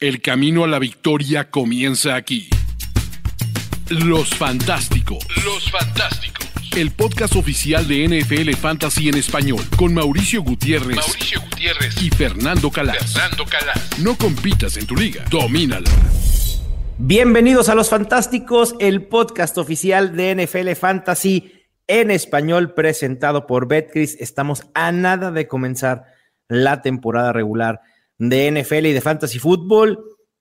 El camino a la victoria comienza aquí. Los Fantásticos. Los Fantásticos. El podcast oficial de NFL Fantasy en español con Mauricio Gutiérrez, Mauricio Gutiérrez y Fernando Calas. Fernando Calas. No compitas en tu liga, domínala. Bienvenidos a Los Fantásticos, el podcast oficial de NFL Fantasy en español presentado por Betcris. Estamos a nada de comenzar la temporada regular de NFL y de Fantasy Football,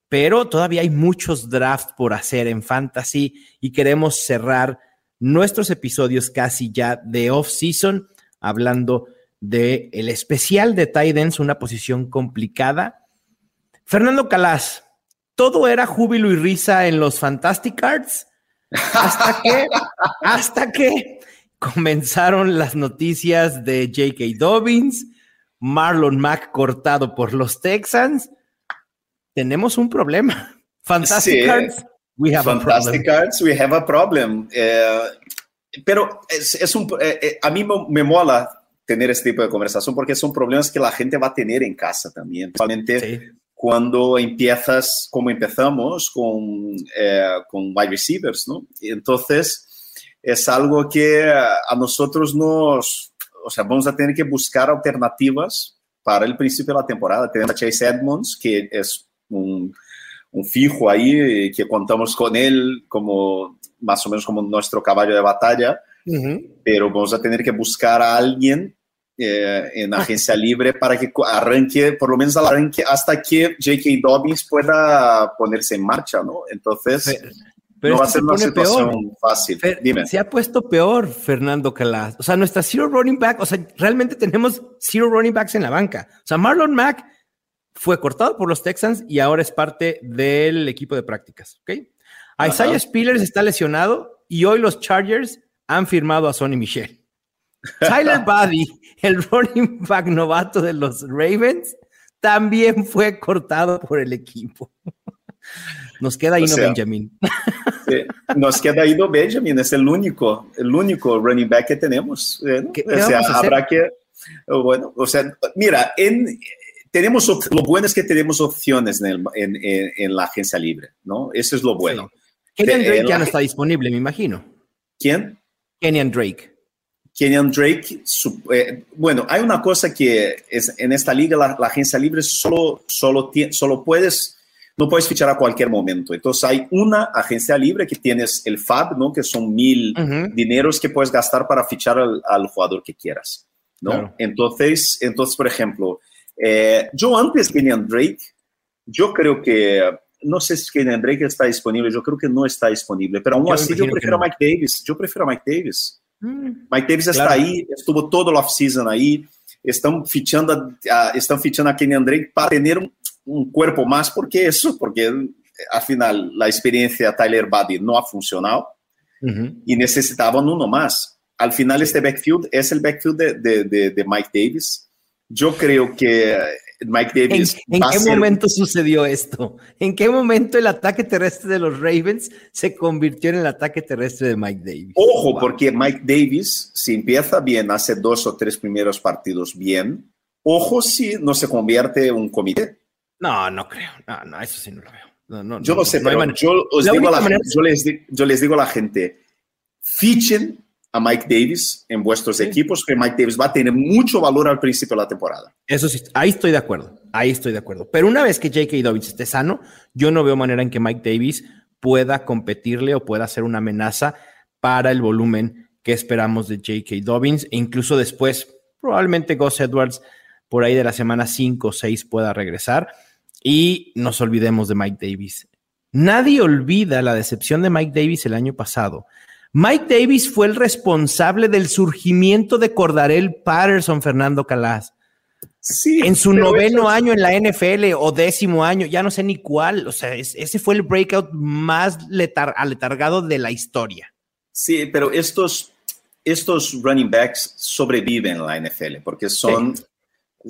pero todavía hay muchos drafts por hacer en Fantasy y queremos cerrar nuestros episodios casi ya de off-season hablando de el especial de Titans, una posición complicada. Fernando Calas, todo era júbilo y risa en los Fantastic Cards hasta que, hasta que comenzaron las noticias de J.K. Dobbins, Marlon Mack cortado por los Texans, tenemos un problema. Fantastic Cards, we have a problem. Cards, we have a problem. Eh, pero es, un, eh, eh, a mí me mola tener este tipo de conversación porque son problemas que la gente va a tener en casa también. Principalmente cuando empiezas, como empezamos, con, con wide receivers, ¿no? Entonces, es algo que a nosotros nos, o sea, vamos a tener que buscar alternativas para el principio de la temporada. Tenemos a Chase Edmonds, que es un, un fijo ahí, que contamos con él como más o menos como nuestro caballo de batalla, pero vamos a tener que buscar a alguien eh, en agencia libre para que arranque, por lo menos arranque hasta que J.K. Dobbins pueda ponerse en marcha, ¿no? Entonces... Pero no va a ser una situación fácil. Dime. Se ha puesto peor Fernando Calas. O sea, nuestra zero running back, o sea, realmente tenemos zero running backs en la banca. O sea, Marlon Mack fue cortado por los Texans y ahora es parte del equipo de prácticas. ¿ok? Isaiah Spillers está lesionado y hoy los Chargers han firmado a Sonny Michel. Tyler Buddy, el running back novato de los Ravens, también fue cortado por el equipo. Nos queda Ino Benjamin. nos queda Ino Benjamin, es el único, el único running back que tenemos. o sea, habrá que, bueno, o sea, mira, en, tenemos, lo bueno es que tenemos opciones en, en, en, la agencia libre, ¿no? Eso es lo bueno. Kenyan Drake ya no está disponible, me imagino. ¿Quién? Kenyan Drake. Kenyan Drake, eh, bueno, hay una cosa que es, en esta liga la, la agencia libre solo, solo, solo puedes no puedes fichar a cualquier momento. Entonces hay una agencia libre que tienes el FAB, ¿no? Que son mil dineros que puedes gastar para fichar al, jugador que quieras, ¿no? Entonces, entonces, por ejemplo, eh, yo antes Kenyan Drake, yo creo que, no sé si Kenyan Drake está disponible, yo creo que no está disponible, pero aún así yo prefiero a Mike Davis, yo prefiero a Mike Davis. Mm. Mike Davis está ahí, estuvo todo el off-season ahí, están fichando, a, están fichando a Kenyan Drake para tener un, un cuerpo más porque eso, porque al final la experiencia Tyler Buddy no ha funcionado y necesitaban uno más. Al final este backfield es el backfield de, de, de, Mike Davis. Yo creo que Mike Davis... ¿En, qué momento sucedió esto? ¿En qué momento el ataque terrestre de los Ravens se convirtió en el ataque terrestre de Mike Davis? Ojo, porque Mike Davis, si empieza bien, hace dos o tres primeros partidos bien, ojo si no se convierte en un comité no, no creo. No, no, eso sí no lo veo. yo no, sé, pero yo, os digo la yo, les, yo les digo a la gente, fichen a Mike Davis en vuestros equipos, que Mike Davis va a tener mucho valor al principio de la temporada. Eso sí, ahí estoy de acuerdo, ahí estoy de acuerdo. Pero una vez que J.K. Dobbins esté sano, yo no veo manera en que Mike Davis pueda competirle o pueda ser una amenaza para el volumen que esperamos de J.K. Dobbins e incluso después, probablemente Gus Edwards por ahí de la semana 5 o 6 pueda regresar y nos olvidemos de Mike Davis. Nadie olvida la decepción de Mike Davis el año pasado. Mike Davis fue el responsable del surgimiento de Cordarel Patterson, Fernando Calas. Sí, en su noveno año en la NFL o décimo año, ya no sé ni cuál, o sea, ese fue el breakout más aletargado de la historia. Sí, pero estos, estos running backs sobreviven en la NFL porque son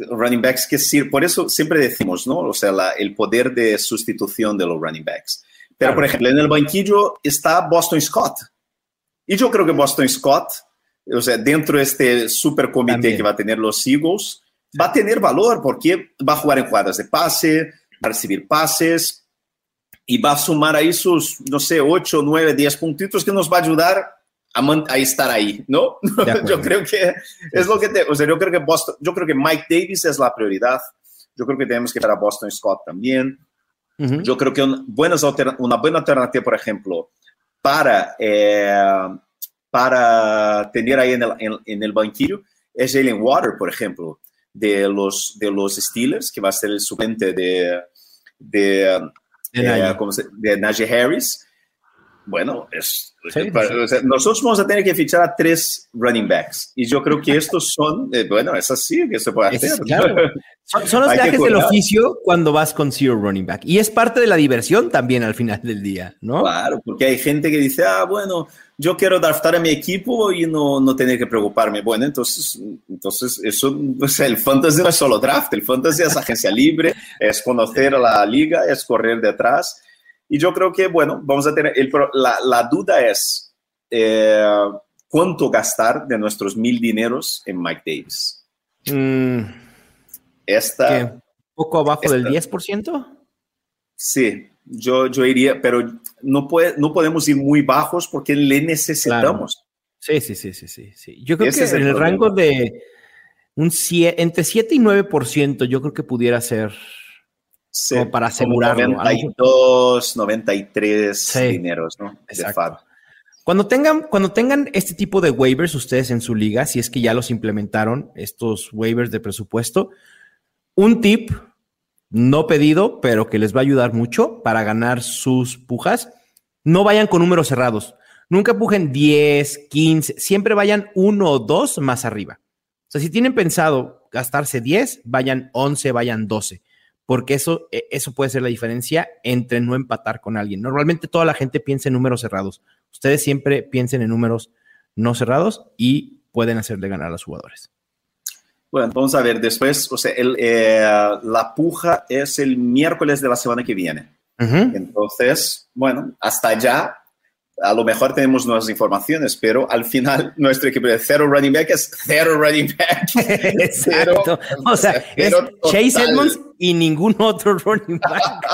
running backs que sí, por eso siempre decimos, ¿no? O sea, el poder de sustitución de los running backs. Pero, por ejemplo, en el banquillo está Boston Scott. Y yo creo que Boston Scott, o sea, dentro de este super comité que va a tener los Eagles, va a tener valor porque va a jugar en jugadas de pase, va a recibir pases y va a sumar ahí sus, no sé, 8, 9, 10 puntitos que nos va a ayudar a, estar ahí, ¿no? yo creo que es lo que te, o sea, yo creo que Boston, yo creo que Mike Davis es la prioridad. Yo creo que tenemos que ver a Boston Scott también. Yo creo que un, buenas una buena alternativa, por ejemplo, para, eh, para tener ahí en el, en, el banquillo es Jalen Water, por ejemplo, de los, de los Steelers, que va a ser el suplente de, de, de, de Najee Harris. Bueno, es, nosotros vamos a tener que fichar a tres running backs. Y yo creo que estos son, eh, bueno, es así que se puede hacer. Son, los viajes del oficio cuando vas con zero running back. Y es parte de la diversión también al final del día, ¿no? Claro, porque hay gente que dice, ah, bueno, yo quiero draftar a mi equipo y no, no tener que preocuparme. Bueno, entonces, entonces eso, el fantasy no es solo draft, el fantasy es agencia libre, es conocer a la liga, es correr detrás y yo creo que, bueno, vamos a tener, la, la, duda es eh, cuánto gastar de nuestros mil dineros en Mike Davis. Mm, esta, ¿Poco abajo del 10%? Sí, yo, yo iría, pero no, puede, no podemos ir muy bajos porque le necesitamos. Sí, sí, sí, sí, sí, Yo creo que en el, rango de un entre 7 y 9%, yo creo que pudiera ser para asegurarlo. 92, 93 dineros, ¿no? Exacto. Cuando tengan, cuando tengan este tipo de waivers ustedes en su liga, si es que ya los implementaron, estos waivers de presupuesto, un tip no pedido, pero que les va a ayudar mucho para ganar sus pujas, no vayan con números cerrados. Nunca pujen 10, 15, siempre vayan uno o dos más arriba. O sea, si tienen pensado gastarse 10, vayan 11, vayan 12 porque eso, e, eso puede ser la diferencia entre no empatar con alguien. Normalmente toda la gente piensa en números cerrados. Ustedes siempre piensen en números no cerrados y pueden hacerle ganar a los jugadores. Bueno, vamos a ver, después, o sea, eh, la puja es el miércoles de la semana que viene. Entonces, bueno, hasta allá a lo mejor tenemos nuevas informaciones, pero al final nuestro equipo de cero running back es cero running back. Exacto. o sea, es Chase Edmonds y ningún otro running back.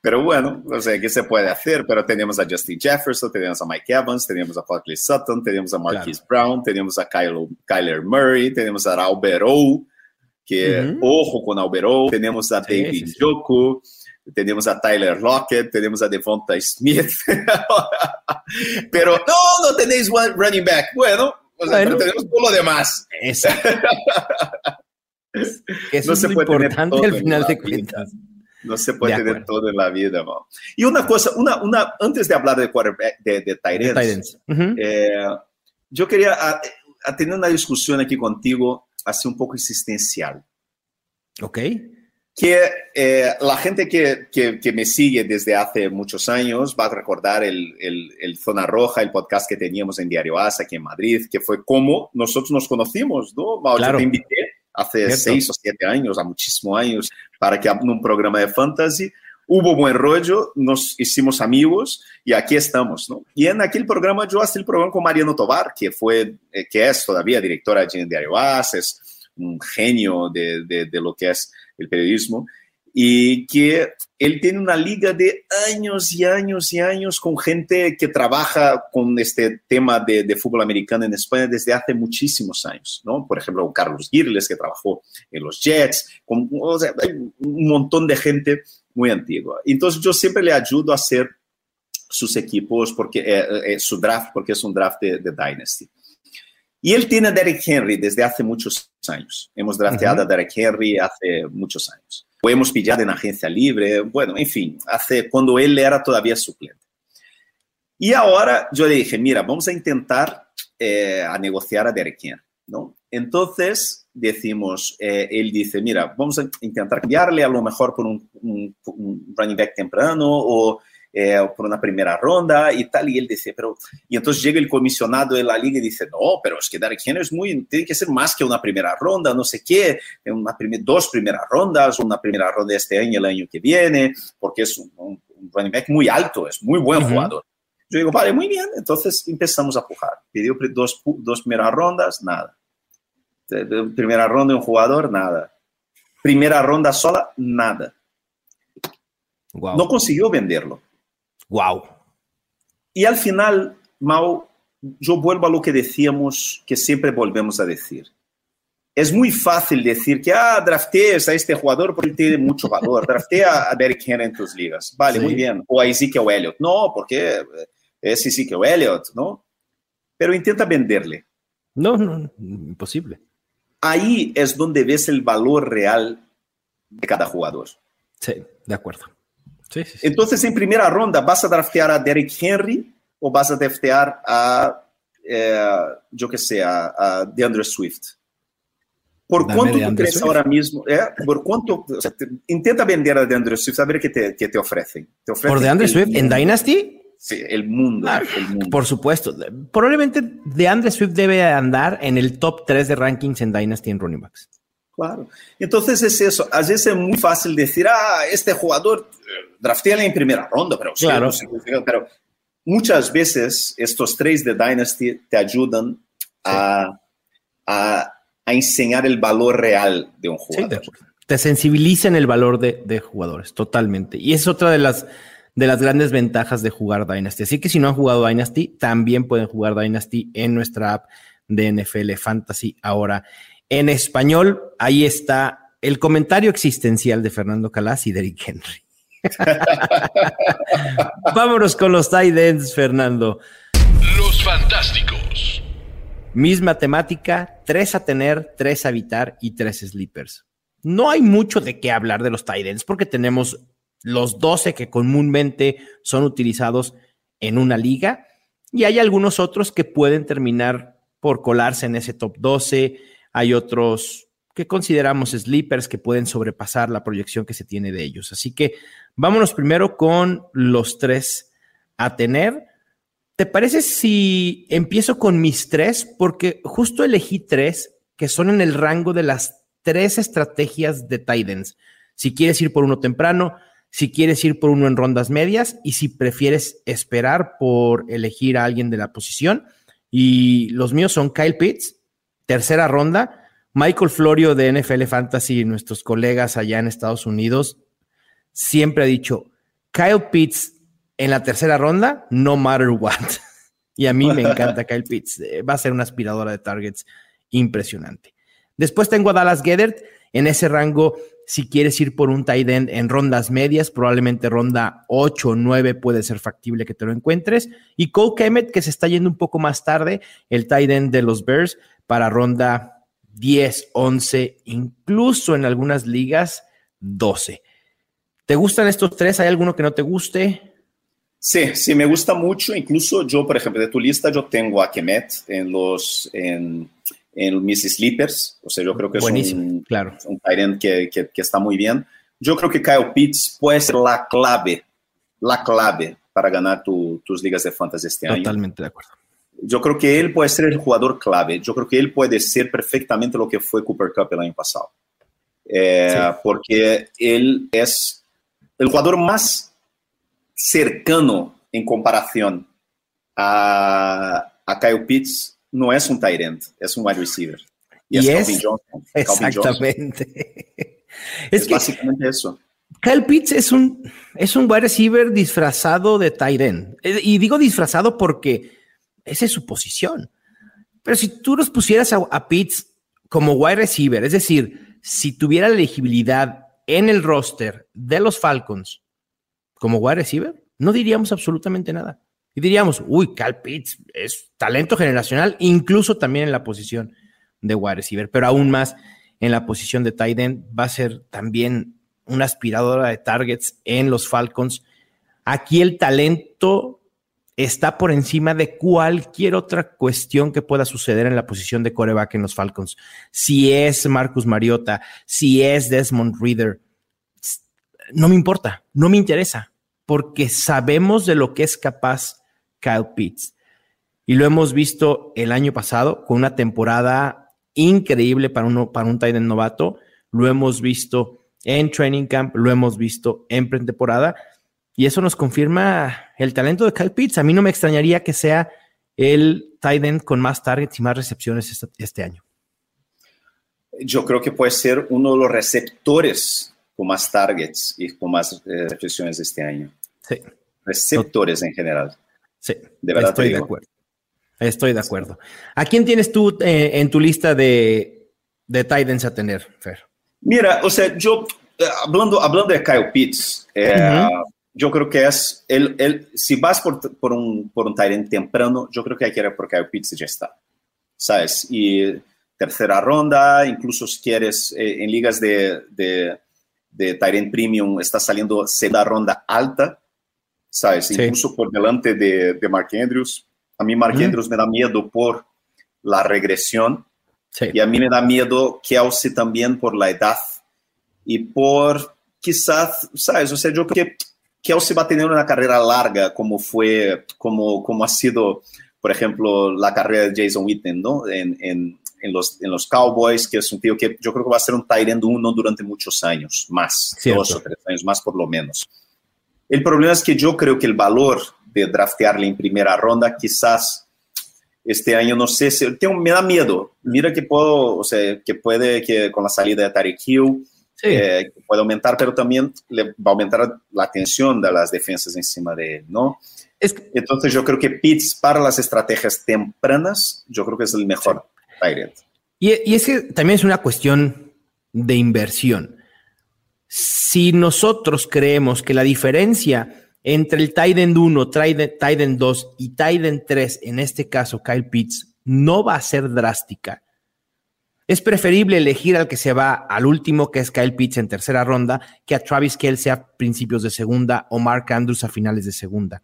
pero bueno, o sea, ¿qué se puede hacer? Pero tenemos a Justin Jefferson, tenemos a Mike Evans, tenemos a Buckley Sutton, tenemos a Marquise Brown, tenemos a Kyler Murray, tenemos a Alberou, que ojo con Alberou, tenemos a David sí, tenemos a Tyler Lockett, tenemos a Devonta Smith, pero no, no tenéis running back. Bueno, pero tenemos todo lo demás. Eso no se puede importante tener al final de cuentas. No se puede tener todo en la vida. ¿no? Y una cosa, una, una, antes de hablar de quarterback, de, de Tyrants, eh, yo quería tener una discusión aquí contigo, así un poco existencial. Ok que eh, la gente que, que, me sigue desde hace muchos años va a recordar el, el, Zona Roja, el podcast que teníamos en Diario As aquí en Madrid, que fue como nosotros nos conocimos, ¿no? Claro. Yo te invité hace seis o siete años, a muchísimos años, para que en un programa de fantasy hubo buen rollo, nos hicimos amigos y aquí estamos, ¿no? Y en aquel programa yo hice el programa con Mariano Tobar, que fue, eh, que es todavía directora de Diario As, es un genio de, de, lo que es el periodismo, y que él tiene una liga de años y años y años con gente que trabaja con este tema de, fútbol americano en España desde hace muchísimos años, ¿no? Por ejemplo, Carlos Girles, que trabajó en los Jets, con, un montón de gente muy antigua. Entonces yo siempre le ayudo a hacer sus equipos, porque eh, eh, su draft, porque es un draft de, Dynasty. Y él tiene a Derek Henry desde hace muchos años. Hemos drafteado a Derek Henry hace muchos años. Lo hemos pillado en agencia libre, bueno, en fin, hace cuando él era todavía suplente. Y ahora yo le dije, mira, vamos a intentar eh, a negociar a Derek Henry, ¿no? Entonces decimos, eh, él dice, mira, vamos a intentar cambiarle a lo mejor por un, un running back temprano o eh, por una primera ronda y tal. Y él dice, pero, y entonces llega el comisionado de la liga y dice, no, pero es que Derek Henry es muy, tiene que ser más que una primera ronda, no sé qué, una dos primeras rondas, una primera ronda este año, el año que viene, porque es un, running back muy alto, es muy buen jugador. Yo digo, vale, muy bien, entonces empezamos a pujar. Pidió dos, dos primeras rondas, nada. Primera ronda un jugador, nada. Primera ronda sola, nada. No consiguió venderlo. Wow. Y al final, Mau, yo vuelvo a lo que decíamos, que siempre volvemos a decir. Es muy fácil decir que, ah, draftees a este jugador porque tiene mucho valor. Draftea a Derek Henry en tus ligas. Vale, muy bien. O a Ezekiel Elliott. No, porque es Ezekiel Elliott, ¿no? Pero intenta venderle. No, no, imposible. Ahí es donde ves el valor real de cada jugador. Sí, de acuerdo. Entonces, en primera ronda, ¿vas a draftear a Derek Henry o vas a draftear a, eh, yo que sé, a, DeAndre Swift? ¿Por cuánto tú crees ahora mismo? Eh? ¿Por cuánto? intenta vender a DeAndre Swift, a ver qué te, qué te ofrecen. ¿Te ¿Por DeAndre Swift en Dynasty? Sí, el mundo, ah, el mundo. Por supuesto. Probablemente DeAndre Swift debe andar en el top 3 de rankings en Dynasty en running backs. Claro. Entonces es eso. A veces es muy fácil decir, ah, este jugador, eh, drafteale en primera ronda, pero, claro. pero muchas veces estos tres de Dynasty te ayudan a, a, enseñar el valor real de un jugador. te sensibilizan el valor de, de, jugadores, totalmente. Y es otra de las, de las grandes ventajas de jugar Dynasty. Así que si no han jugado Dynasty, también pueden jugar Dynasty en nuestra app de NFL Fantasy ahora en español, ahí está el comentario existencial de Fernando Calas y Derrick Henry. Vámonos con los tight ends, Fernando. Los fantásticos. Misma temática, tres a tener, tres a evitar y tres sleepers. No hay mucho de qué hablar de los tight ends porque tenemos los 12 que comúnmente son utilizados en una liga y hay algunos otros que pueden terminar por colarse en ese top 12 hay otros que consideramos sleepers que pueden sobrepasar la proyección que se tiene de ellos. Así que vámonos primero con los tres a tener. ¿Te parece si empiezo con mis tres? Porque justo elegí tres que son en el rango de las tres estrategias de Titans. Si quieres ir por uno temprano, si quieres ir por uno en rondas medias y si prefieres esperar por elegir a alguien de la posición. Y los míos son Kyle Pitts, tercera ronda. Michael Florio de NFL Fantasy y nuestros colegas allá en Estados Unidos siempre ha dicho, Kyle Pitts en la tercera ronda, no matter what. y a mí me encanta Kyle Pitts. Eh, va a ser una aspiradora de targets impresionante. Después tengo a Dallas Gedert en ese rango. Si quieres ir por un tight end en rondas medias, probablemente ronda 8 o 9 puede ser factible que te lo encuentres. Y Cole Kemet, que se está yendo un poco más tarde, el tight end de los Bears, para ronda 10, 11, incluso en algunas ligas 12. ¿Te gustan estos tres? ¿Hay alguno que no te guste? Sí, sí, me gusta mucho. Incluso yo, por ejemplo, de tu lista, yo tengo a Kemet en los en, en mis sleepers. O sea, yo creo que es un, claro. un que, que, que, está muy bien. Yo creo que Kyle Pitts puede ser la clave, la clave para ganar tu, tus ligas de fantasy este año. Totalmente de acuerdo yo creo que él puede ser el jugador clave. Yo creo que él puede ser perfectamente lo que fue Cooper Cup el año pasado. Eh, porque él es el jugador más cercano en comparación a, a Kyle Pitts. No es un tight end, es un wide receiver. Y, es, Calvin Johnson. Exactamente. es, básicamente eso. Kyle Pitts es un, es un wide receiver disfrazado de tight end. Y digo disfrazado porque esa es su posición. Pero si tú los pusieras a, Pitts como wide receiver, es decir, si tuviera la elegibilidad en el roster de los Falcons como wide receiver, no diríamos absolutamente nada. Y diríamos, uy, Cal Pitts es talento generacional, incluso también en la posición de wide receiver, pero aún más en la posición de tight end va a ser también una aspiradora de targets en los Falcons. Aquí el talento está por encima de cualquier otra cuestión que pueda suceder en la posición de coreback en los Falcons. Si es Marcus Mariota, si es Desmond Reader, no me importa, no me interesa, porque sabemos de lo que es capaz Kyle Pitts. Y lo hemos visto el año pasado con una temporada increíble para, uno, para un tight novato. Lo hemos visto en training camp, lo hemos visto en pretemporada y eso nos confirma el talento de Kyle Pitts. A mí no me extrañaría que sea el tight end con más targets y más recepciones este, este año. yo creo que puede ser uno de los receptores con más targets y con más eh, reflexiones este año. Sí. Receptores en general. Sí, de verdad estoy de acuerdo. Estoy de acuerdo. ¿A quién tienes tú eh, en tu lista de, de Titans a tener, Fer? Mira, o sea, yo, eh, hablando, hablando de Kyle Pitts, eh, yo creo que es, el, el, si vas por, por un, por un Titan temprano, yo creo que hay que ir por Kyle Pitts y ya está. ¿Sabes? Y tercera ronda, incluso si quieres en ligas de, de, de Tyrant Premium, está saliendo segunda ronda alta, ¿sabes? Sí. Incluso por delante de, de Mark Andrews. A mí Mark mm. Andrews me da miedo por la regresión sí. y a mí me da miedo Kelsey también por la edad y por quizás, ¿sabes? O sea, yo creo que Kelsey va a tener una carrera larga como fue, como, como ha sido, por ejemplo, la carrera de Jason Witten, ¿no? En, en, en, los, en los Cowboys, que es un tío que yo creo que va a ser un tight end uno durante muchos años, más, Cierto. dos o tres años más por lo menos. El problema es que yo creo que el valor de draftearle en primera ronda, quizás este año, no sé, si, tengo, me da miedo. Mira que puedo, o sea, que puede que con la salida de Tarek Hill sí. eh, puede aumentar, pero también le va a aumentar la tensión de las defensas encima de él, ¿no? Es que, Entonces yo creo que Pitts para las estrategias tempranas, yo creo que es el mejor sí. Y, y es que también es una cuestión de inversión. Si nosotros creemos que la diferencia entre el Tiden 1, Tiden 2 y Tiden 3, en este caso Kyle Pitts, no va a ser drástica. Es preferible elegir al que se va al último, que es Kyle Pitts en tercera ronda, que a Travis Kelsey a principios de segunda o Mark Andrews a finales de segunda.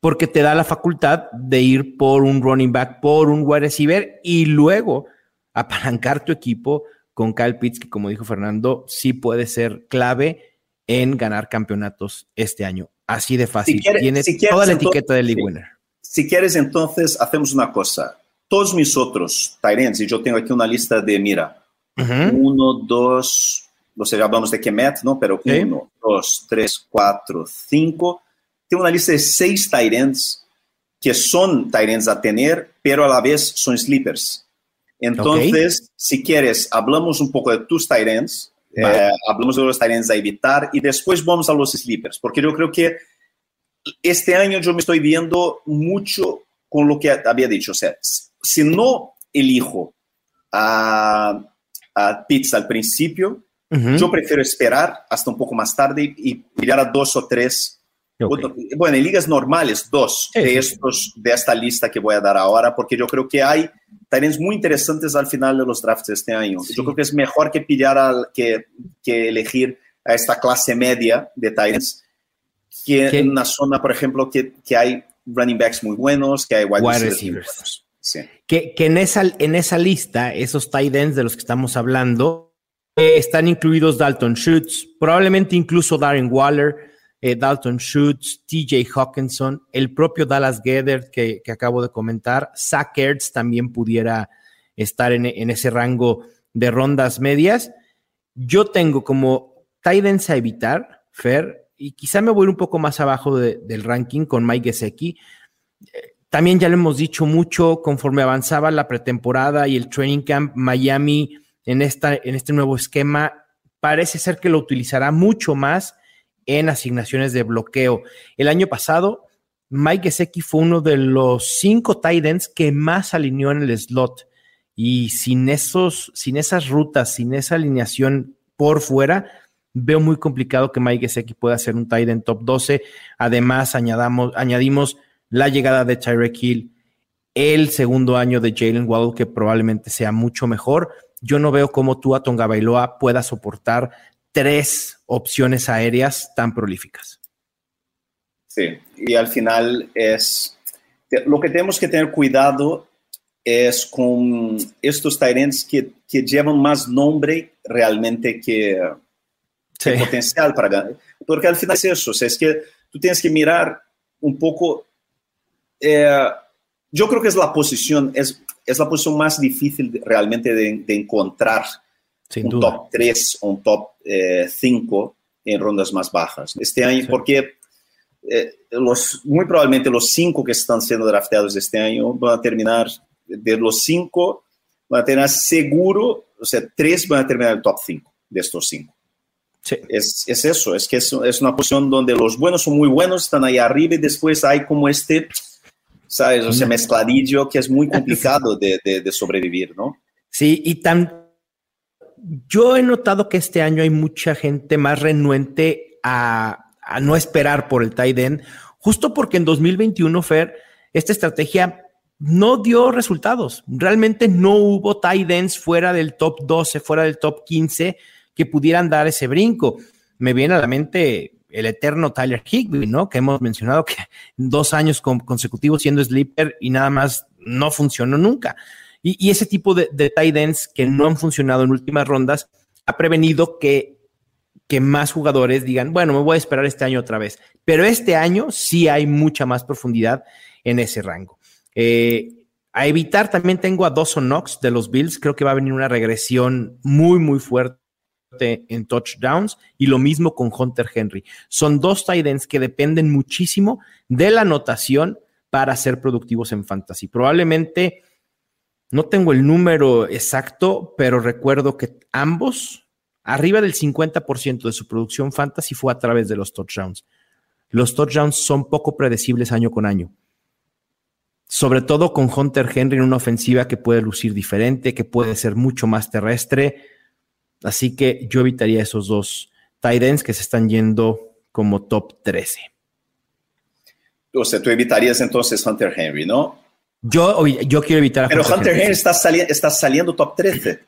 Porque te da la facultad de ir por un running back, por un wide receiver y luego apalancar tu equipo con Kyle Pitts, que como dijo Fernando, sí puede ser clave en ganar campeonatos este año. Así de fácil. Si quieres, Tiene si quieres, toda la entonces, etiqueta de league winner. Si quieres, entonces hacemos una cosa. Todos mis otros Tyrants, y yo tengo aquí una lista de, mira, uno, dos, sé, ya hablamos de Kemet, ¿no? Pero ¿Sí? uno, dos, tres, cuatro, cinco. Tengo una lista de seis Tyrants que son Tyrants a tener, pero a la vez son sleepers. Entonces, okay. si quieres, hablamos un poco de tus Tyrants Vale. Eh, hablamos de los Tyrants a evitar y después vamos a los sleepers, porque yo creo que este año yo me estoy viendo mucho con lo que había dicho. O sea, si no elijo a, a Pitts al principio, uh -huh. yo prefiero esperar hasta un poco más tarde y mirar a dos o tres. Okay. Bueno, en ligas normales, dos sí, de, estos, de esta lista que voy a dar ahora, porque yo creo que hay Tyrants muy interesantes al final de los drafts de este año. Sí. Yo creo que es mejor que pillar al, que, que elegir a esta clase media de Tyrants que ¿Qué? en una zona, por ejemplo, que, que, hay running backs muy buenos, que hay wide, wide receivers. Que, que en, esa, en esa lista, esos tight ends de los que estamos hablando, eh, están incluidos Dalton Schutz, probablemente incluso Darren Waller, eh, Dalton Schutz, TJ Hawkinson, el propio Dallas Gedder que, que, acabo de comentar, Zach Ertz también pudiera estar en, en, ese rango de rondas medias. Yo tengo como Titans a evitar, Fer, y quizá me voy un poco más abajo de, del ranking con Mike Gesecki. También ya lo hemos dicho mucho conforme avanzaba la pretemporada y el training camp, Miami en, esta, en este nuevo esquema parece ser que lo utilizará mucho más en asignaciones de bloqueo. El año pasado, Mike Gesecki fue uno de los cinco tight ends que más alineó en el slot. Y sin, esos, sin esas rutas, sin esa alineación por fuera, veo muy complicado que Mike Gesecki pueda ser un tight top 12. Además, añadimos la llegada de Tyreek Hill, el segundo año de Jalen Waddle, que probablemente sea mucho mejor. Yo no veo cómo tú a Tonga Bailoa pueda soportar tres opciones aéreas tan prolíficas. Sí, y al final es lo que tenemos que tener cuidado es con estos Tyrants que, que llevan más nombre realmente que, sí. que, potencial para ganar. Porque al final es eso, o sea, es que tú tienes que mirar un poco. Eh, yo creo que es la posición, es, es la posición más difícil de, realmente de, de encontrar sin un duda. top 3 o un top 5 eh, en rondas más bajas. Este año, sí. porque eh, los, muy probablemente los 5 que están siendo drafteados este año van a terminar, de los 5, van a tener seguro o sea, tres van a terminar el top 5 de estos cinco. Sí. Es, es, eso, es que es, es, una posición donde los buenos son muy buenos, están ahí arriba y después hay como este, ¿sabes? O sea, mezcladillo que es muy complicado de, de, de sobrevivir, ¿no? Sí, y tan... Yo he notado que este año hay mucha gente más renuente a, a no esperar por el tight end, justo porque en 2021, Fer, esta estrategia no dio resultados. Realmente no hubo tight ends fuera del top 12, fuera del top 15 que pudieran dar ese brinco. Me viene a la mente el eterno Tyler Higby, ¿no? Que hemos mencionado que dos años consecutivos siendo sleeper y nada más no funcionó nunca. Y, ese tipo de, tight ends que no han funcionado en últimas rondas ha prevenido que, que más jugadores digan, bueno, me voy a esperar este año otra vez. Pero este año sí hay mucha más profundidad en ese rango. Eh, a evitar también tengo a Dawson Knox de los Bills. Creo que va a venir una regresión muy, muy fuerte en touchdowns y lo mismo con Hunter Henry. Son dos tight ends que dependen muchísimo de la anotación para ser productivos en fantasy. Probablemente no tengo el número exacto, pero recuerdo que ambos, arriba del 50% de su producción fantasy fue a través de los touchdowns. Los touchdowns son poco predecibles año con año sobre todo con Hunter Henry en una ofensiva que puede lucir diferente, que puede ser mucho más terrestre. Así que yo evitaría esos dos tight ends que se están yendo como top 13. O sea, tú evitarías entonces Hunter Henry, ¿no? Yo, yo quiero evitar a Pero Hunter, Henry, está, está, saliendo top 13.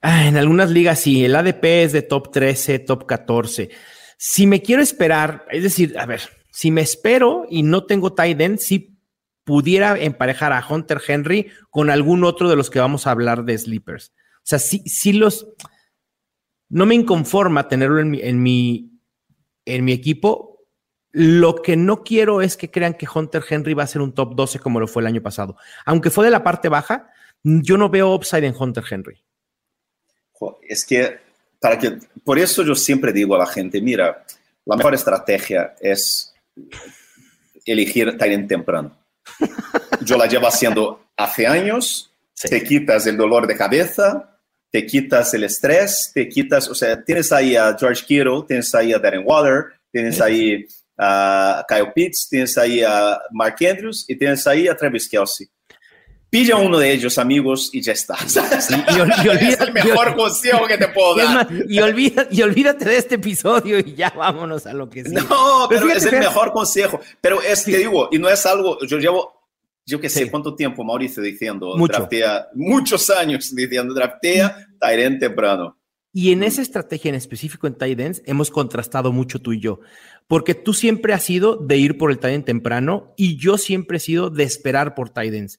Ah, en algunas ligas sí, el ADP es de top 13, top 14. Si me quiero esperar, es decir, a ver, si me espero y no tengo tight end, sí pudiera emparejar a Hunter Henry con algún otro de los que vamos a hablar de sleepers. O sea, sí, sí los... No me inconforma tenerlo en mi, en mi, en mi equipo. Lo que no quiero es que crean que Hunter Henry va a ser un top 12 como lo fue el año pasado. Aunque fue de la parte baja, yo no veo upside en Hunter Henry. Es que, para que, por eso yo siempre digo a la gente, mira, la mejor estrategia es elegir talent temprano yo la llevo haciendo hace años, te quitas el dolor de cabeza, te quitas el estrés, te quitas, o sea, tienes ahí a George Kittle, tienes ahí a Darren Waller, tienes ahí a Kyle Pitts, tienes ahí a Mark Andrews y tienes ahí a Travis Kelsey. Pilla uno de ellos, amigos, y ya está. Y, es el mejor consejo que te puedo dar. y, olvídate de este episodio y ya vámonos a lo que sea. No, pero, es el mejor consejo. Pero es, te digo, y no es algo, yo llevo, yo qué sé, cuánto tiempo, Mauricio, diciendo, Mucho. draftea, muchos años diciendo, draftea Tyrant temprano. Y en esa estrategia en específico en tight hemos contrastado mucho tú y yo, porque tú siempre has sido de ir por el tight temprano y yo siempre he sido de esperar por tight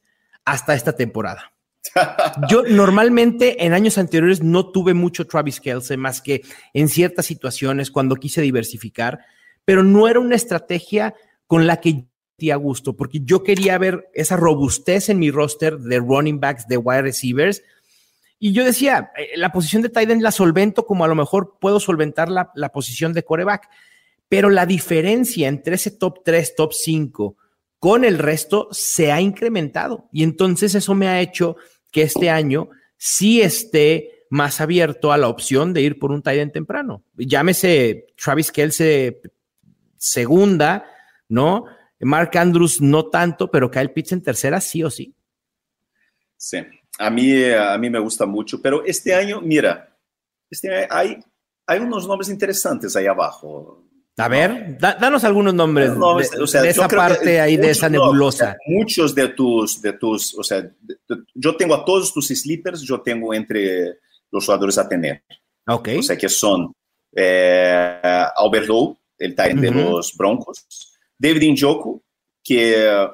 hasta esta temporada. Yo normalmente en años anteriores no tuve mucho Travis Kelsey más que en ciertas situaciones cuando quise diversificar, pero no era una estrategia con la que a gusto, porque yo quería ver esa robustez en mi roster de running backs, de wide receivers. Y yo decía, eh, la posición de tight la solvento como a lo mejor puedo solventar la, la posición de coreback, pero la diferencia entre ese top 3, top 5 con el resto se ha incrementado. Y entonces eso me ha hecho que este año sí esté más abierto a la opción de ir por un tight temprano. Llámese Travis Kelsey segunda, ¿no? Mark Andrews no tanto, pero Kyle Pitts en tercera sí o sí. Sí, a mí, a mí me gusta mucho, pero este año, mira, este hay, hay unos nombres interesantes ahí abajo. A ver, danos algunos nombres de, esa parte ahí, de esa nebulosa. muchos de tus, de tus, o sea, yo tengo a todos tus sleepers, yo tengo entre los jugadores a tener. Ok. O sea, que son eh, Albert Lowe, el time de los Broncos, David Njoku, que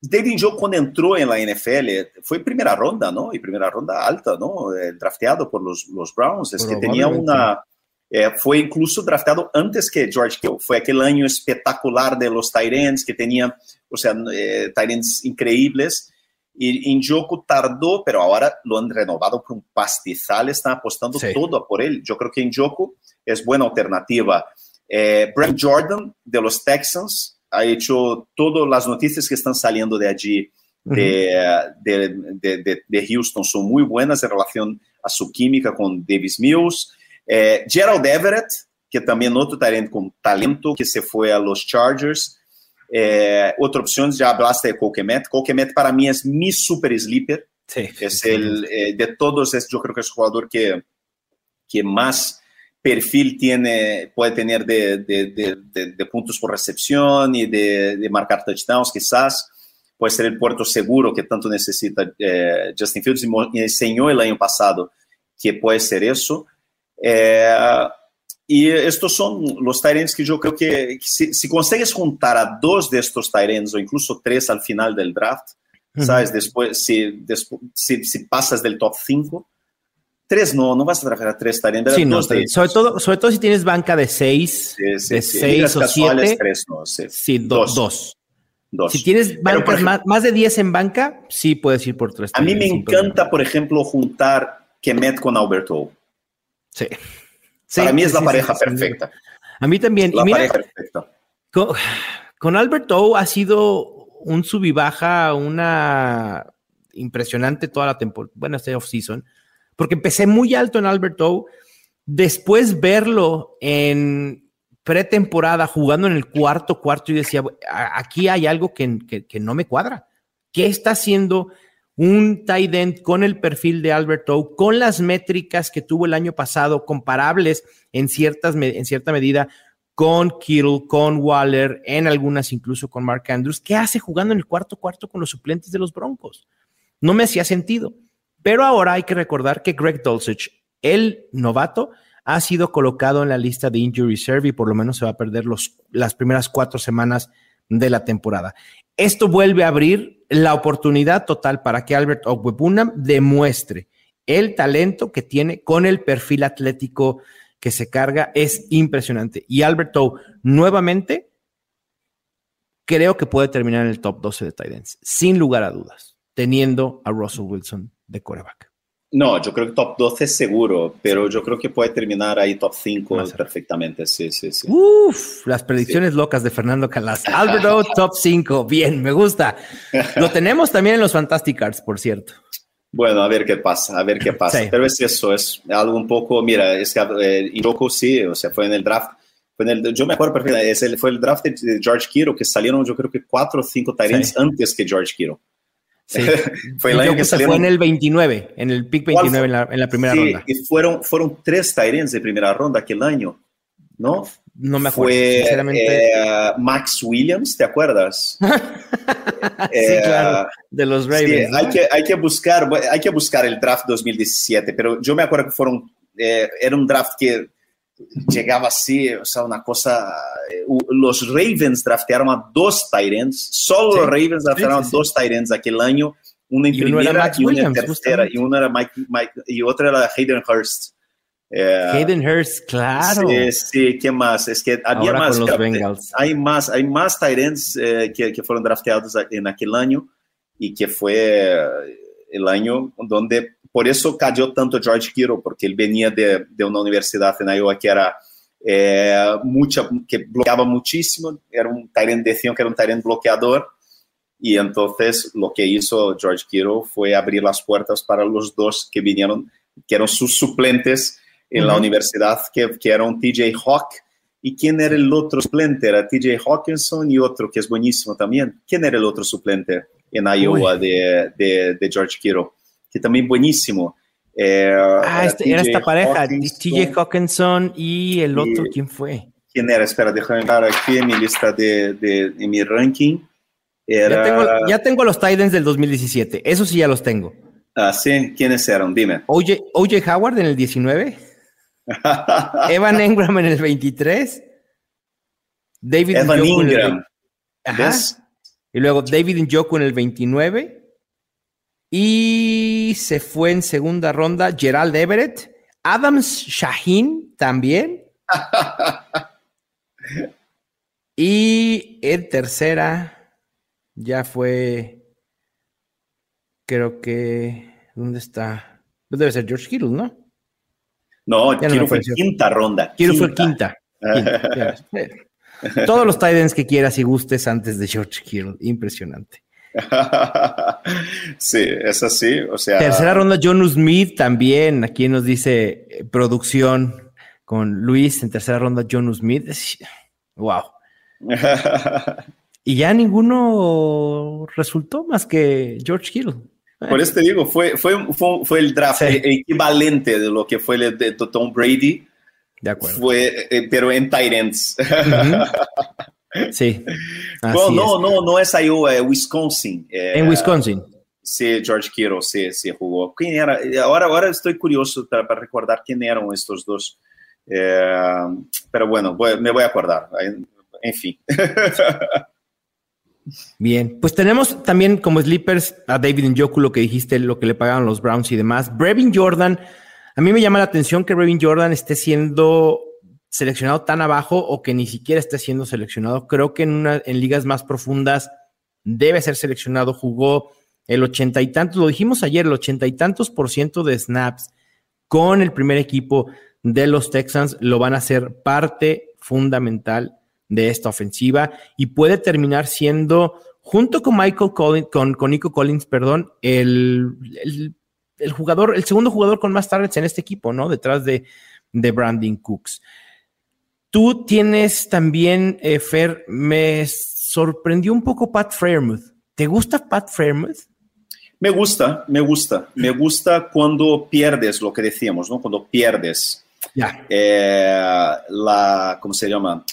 David Njoku cuando entró en la NFL fue primera ronda, ¿no? Y primera ronda alta, ¿no? Eh, drafteado por los, los Browns, es que tenía una é, foi incluso draftado antes que George Kittle. Foi aquele ano espetacular de los Tyrants, que tinha, o sea, eh, Tyrants increíbles. Y Njoku tardó, pero ahora lo han renovado por un pastizal, están apostando sí. todo por él. Yo creo que Njoku es buena alternativa. Eh, Brent Jordan, de los Texans, ha hecho todas las noticias que están saliendo de allí, de, uh -huh. de, de, de, Houston, son muy buenas en relación a su química con Davis Mills. Eh, Gerald Everett, que también otro talento con talento que se fue a los Chargers. Eh, otra opción, ya hablaste de Coquemet. Coquemet para mí es mi super sleeper. Sí, es sí, el, eh, de todos, es, yo creo que es el jugador que, que más perfil tiene, puede tener de, de, de, de puntos por recepción y de, marcar touchdowns, quizás. Puede ser el puerto seguro que tanto necesita eh, Justin Fields y enseñó el año pasado que puede ser eso. Eh, y estos son los Tyrants que yo creo que, si, si, consigues juntar a dos de estos Tyrants o incluso tres al final del draft. ¿sabes? Después, si, después si, si, pasas del top 5, tres no, no vas a trabajar a tres Tyrants. Sí, no, sobre, todo, sobre todo si tienes banca de seis, sí, sí, de sí. seis o siete. Tres, no, sí, do, dos. dos. Dos. Si tienes bancas ejemplo, más, más, de 10 en banca, sí puedes ir por tres. A mí me encanta, por ejemplo, juntar Kemet con Alberto. Sí. sí. Para mí es la pareja perfecta. A mí también. La y mira, pareja perfecta. Con, con Alberto ha sido un sub y baja, una impresionante toda la temporada, bueno, este off-season, porque empecé muy alto en Alberto, después verlo en pretemporada jugando en el cuarto cuarto y decía, aquí hay algo que, no me cuadra. ¿Qué está haciendo un tight end con el perfil de Alberto, con las métricas que tuvo el año pasado, comparables en, ciertas, en cierta medida con Kittle, con Waller, en algunas incluso con Mark Andrews? ¿Qué hace jugando en el cuarto cuarto con los suplentes de los Broncos? No me hacía sentido. Pero ahora hay que recordar que Greg Dulcich, el novato, ha sido colocado en la lista de injury reserve y por lo menos se va a perder los, las primeras cuatro semanas de la temporada. Esto vuelve a abrir la oportunidad total para que Albert Ogwebunam demuestre el talento que tiene con el perfil atlético que se carga. Es impresionante. Y Albert O, nuevamente, creo que puede terminar en el top 12 de Titans, sin lugar a dudas, teniendo a Russell Wilson de coreback. No, yo creo que top 12 es seguro, pero yo creo que puede terminar ahí top 5 perfectamente. Sí, sí, sí. Uf, las predicciones sí. locas de Fernando Calas. Alberto, top 5. Bien, me gusta. Lo tenemos también en los Fantastic Cards, por cierto. Bueno, a ver qué pasa, a ver qué pasa. Sí. Pero es eso, es algo un poco, mira, es que eh, Iroko sí, o sea, fue en el draft. Fue en el, yo me acuerdo perfectamente, es el, fue el draft de George Kiro, que salieron yo creo que cuatro o cinco sí. antes que George Kiro. Sí. fue el año que salieron... fue en el 29, en el pick 29 en la, en la, primera sí, ronda. Y fueron, fueron tres Tyrants de primera ronda aquel año, ¿no? No me acuerdo, fue, sinceramente. Eh, Max Williams, ¿te acuerdas? sí, eh, claro, de los Ravens. Sí, ¿no? hay, que, hay, que buscar, hay que buscar el draft 2017, pero yo me acuerdo que fueron, eh, era un draft que llegaba así, o sea, una cosa. Eh, los Ravens draftearon a dos Tyrants, solo sí, los Ravens draftearon sí, sí, a dos Tyrants aquel año, una en y primera y una Williams, en tercera, justamente. y una era Mike, Mike, y otra era Hayden Hurst. Eh, Hayden Hurst, claro. Sí, sí, ¿qué más? Es que había Ahora más. Hay más, hay más Tyrants eh, que, que fueron drafteados en aquel año y que fue el año donde por eso cayó tanto George Kittle, porque él venía de, de una universidad en Iowa que era eh, mucha, que bloqueaba muchísimo, era un Tyrant, decían que era un Tyrant bloqueador, y entonces lo que hizo George Kittle fue abrir las puertas para los dos que vinieron, que eran sus suplentes en uh -huh. la universidad, que, que eran TJ Hawk, ¿Y quién era el otro suplente? Era TJ Hawkinson y otro que es buenísimo también. ¿Quién era el otro suplente en Iowa de, de, de, George Kittle? Que también buenísimo. Eh, ah, este, era esta pareja, TJ Hawkinson y el otro, y, ¿quién fue? ¿Quién era? Espera, déjame ver aquí en mi lista de, de, de mi ranking. Era... Ya, tengo, ya tengo los Titans del 2017, eso sí ya los tengo. Ah, sí, ¿quiénes eran? Dime. OJ, OJ Howard en el 19. Evan Engram en el 23. David Evan Njoku Ingram. En el... Ajá. Y luego David Njoku en el 29. Y se fue en segunda ronda Gerald Everett. Adams Shaheen también. y en tercera ya fue. Creo que. ¿Dónde está? Debe ser George Kittle, ¿no? No, Kiro no fue quinta ronda. Kiro fue quinta. quinta. Todos los Titans que quieras y gustes antes de George Kittle. Impresionante. sí, es así. O sea. Tercera ronda, John Smith también. Aquí nos dice eh, producción con Luis en tercera ronda, John Smith. Wow. y ya ninguno resultó más que George Hill. Por eso te digo, fue, fue, fue, el draft equivalente de lo que fue el de Tom Brady. De acuerdo. Fue, eh, pero en Titans. Sí. no, no, no, no es Iowa, es Wisconsin. en Wisconsin. Sí, George Kittle sí, sí jugó. ¿Quién era? Ahora, ahora estoy curioso para, recordar quién eran estos dos. Eh, pero bueno, me voy a acordar. En fin. Bien, pues tenemos también como sleepers a David Njoku, lo que dijiste, lo que le pagaron los Browns y demás. Brevin Jordan, a mí me llama la atención que Brevin Jordan esté siendo seleccionado tan abajo o que ni siquiera esté siendo seleccionado. Creo que en, una, en ligas más profundas debe ser seleccionado. Jugó el ochenta y tantos, lo dijimos ayer, el ochenta y tantos por ciento de snaps con el primer equipo de los Texans lo van a ser parte fundamental de esta ofensiva y puede terminar siendo, junto con Michael Collins, con, con Nico Collins, perdón, el, el, jugador, el segundo jugador con más targets en este equipo, ¿no? Detrás de, de Brandon Cooks. Tú tienes también, eh, Fer, me sorprendió un poco Pat Fairmouth. ¿Te gusta Pat Fairmouth? Me gusta, me gusta. Me gusta cuando pierdes lo que decíamos, ¿no? Cuando pierdes ya. Eh, la, ¿cómo se llama?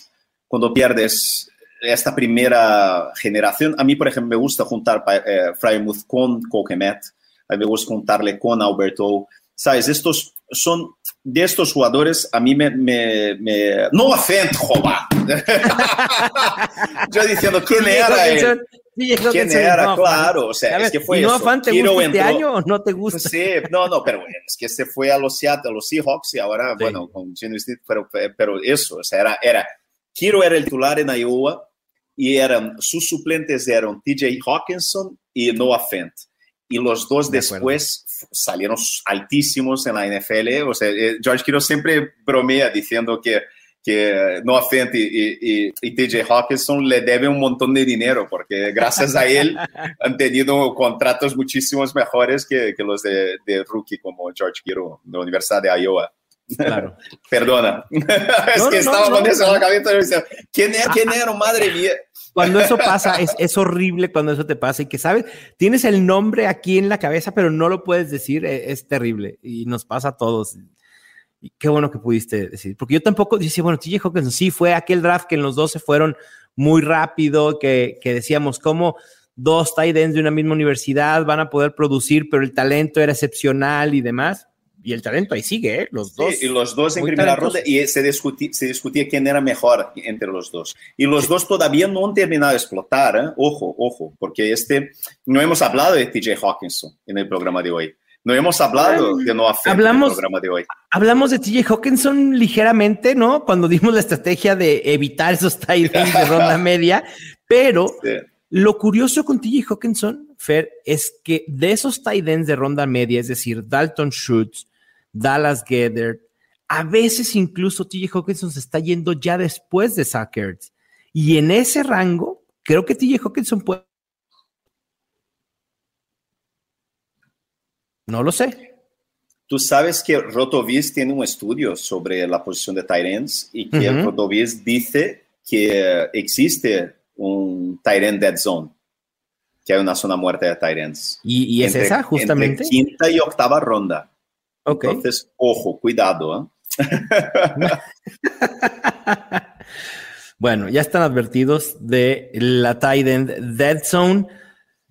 Cuando pierdes esta primera generación. A mí, por ejemplo, me gusta juntar eh, Fairmouth con Coquemet. A mí me gusta juntarle con Alberto. ¿Sabes? Estos son de estos jugadores, a mí me. me, me... no offend, joba. Yo diciendo, ¿quién era él? ¿Quién era? claro, o sea, es que fue ¿No eso. te gusta este año o no te gusta? Sí, no, no, pero es que se fue a los Seattle, a los Seahawks y ahora, bueno, con Gino Smith, pero, pero eso, o sea, era, era, Kiro era el titular en Iowa y eran, sus suplentes eran TJ Hawkinson y Noah Fent. Y los dos de después salieron altísimos en la NFL. O sea, eh, George Kittle siempre bromea diciendo que, que Noah Fent y, y, TJ Hawkinson le deben un montón de dinero porque gracias a él han tenido contratos muchísimos mejores que, que los de, de, rookie como George Kittle de la Universidad de Iowa. Claro. Perdona. es que estaba con eso en la cabeza. ¿Quién, ¿Quién era? Madre mía. Cuando eso pasa, es, es, horrible cuando eso te pasa y que sabes, tienes el nombre aquí en la cabeza, pero no lo puedes decir, es, es terrible y nos pasa a todos. Y qué bueno que pudiste decir, porque yo tampoco decía, bueno, TJ Hawkinson sí fue aquel draft que en los dos se fueron muy rápido, que, que decíamos, ¿cómo dos tight ends de una misma universidad van a poder producir, pero el talento era excepcional y demás? Y el talento ahí sigue, ¿eh? los dos. Sí, y los dos en primera ronda, y se discutía, se discutía quién era mejor entre los dos. Y los dos todavía no han terminado de explotar, ¿eh? ojo, ojo, porque este, no hemos hablado de TJ Hawkinson en el programa de hoy. No hemos hablado de Noah Fent hablamos, en el programa de hoy. Hablamos de TJ Hawkinson ligeramente, ¿no? Cuando dimos la estrategia de evitar esos tight de ronda media, pero sí. lo curioso con TJ Hawkinson, Fer, es que de esos tight ends de ronda media, es decir, Dalton Schultz, Dallas Gedder, a veces incluso TJ Hawkinson se está yendo ya después de Sackers. Y en ese rango, creo que TJ Hawkinson puede. No lo sé. Tú sabes que Rotoviz tiene un estudio sobre la posición de Tyrants y que uh -huh. Rotoviz dice que existe un Tyrant dead zone, que hay una zona muerta de Tyrants. ¿Y, y es entre, esa justamente? Entre quinta y octava ronda. Okay. Entonces, ojo, cuidado. ¿eh? bueno, ya están advertidos de la tight end Dead Zone.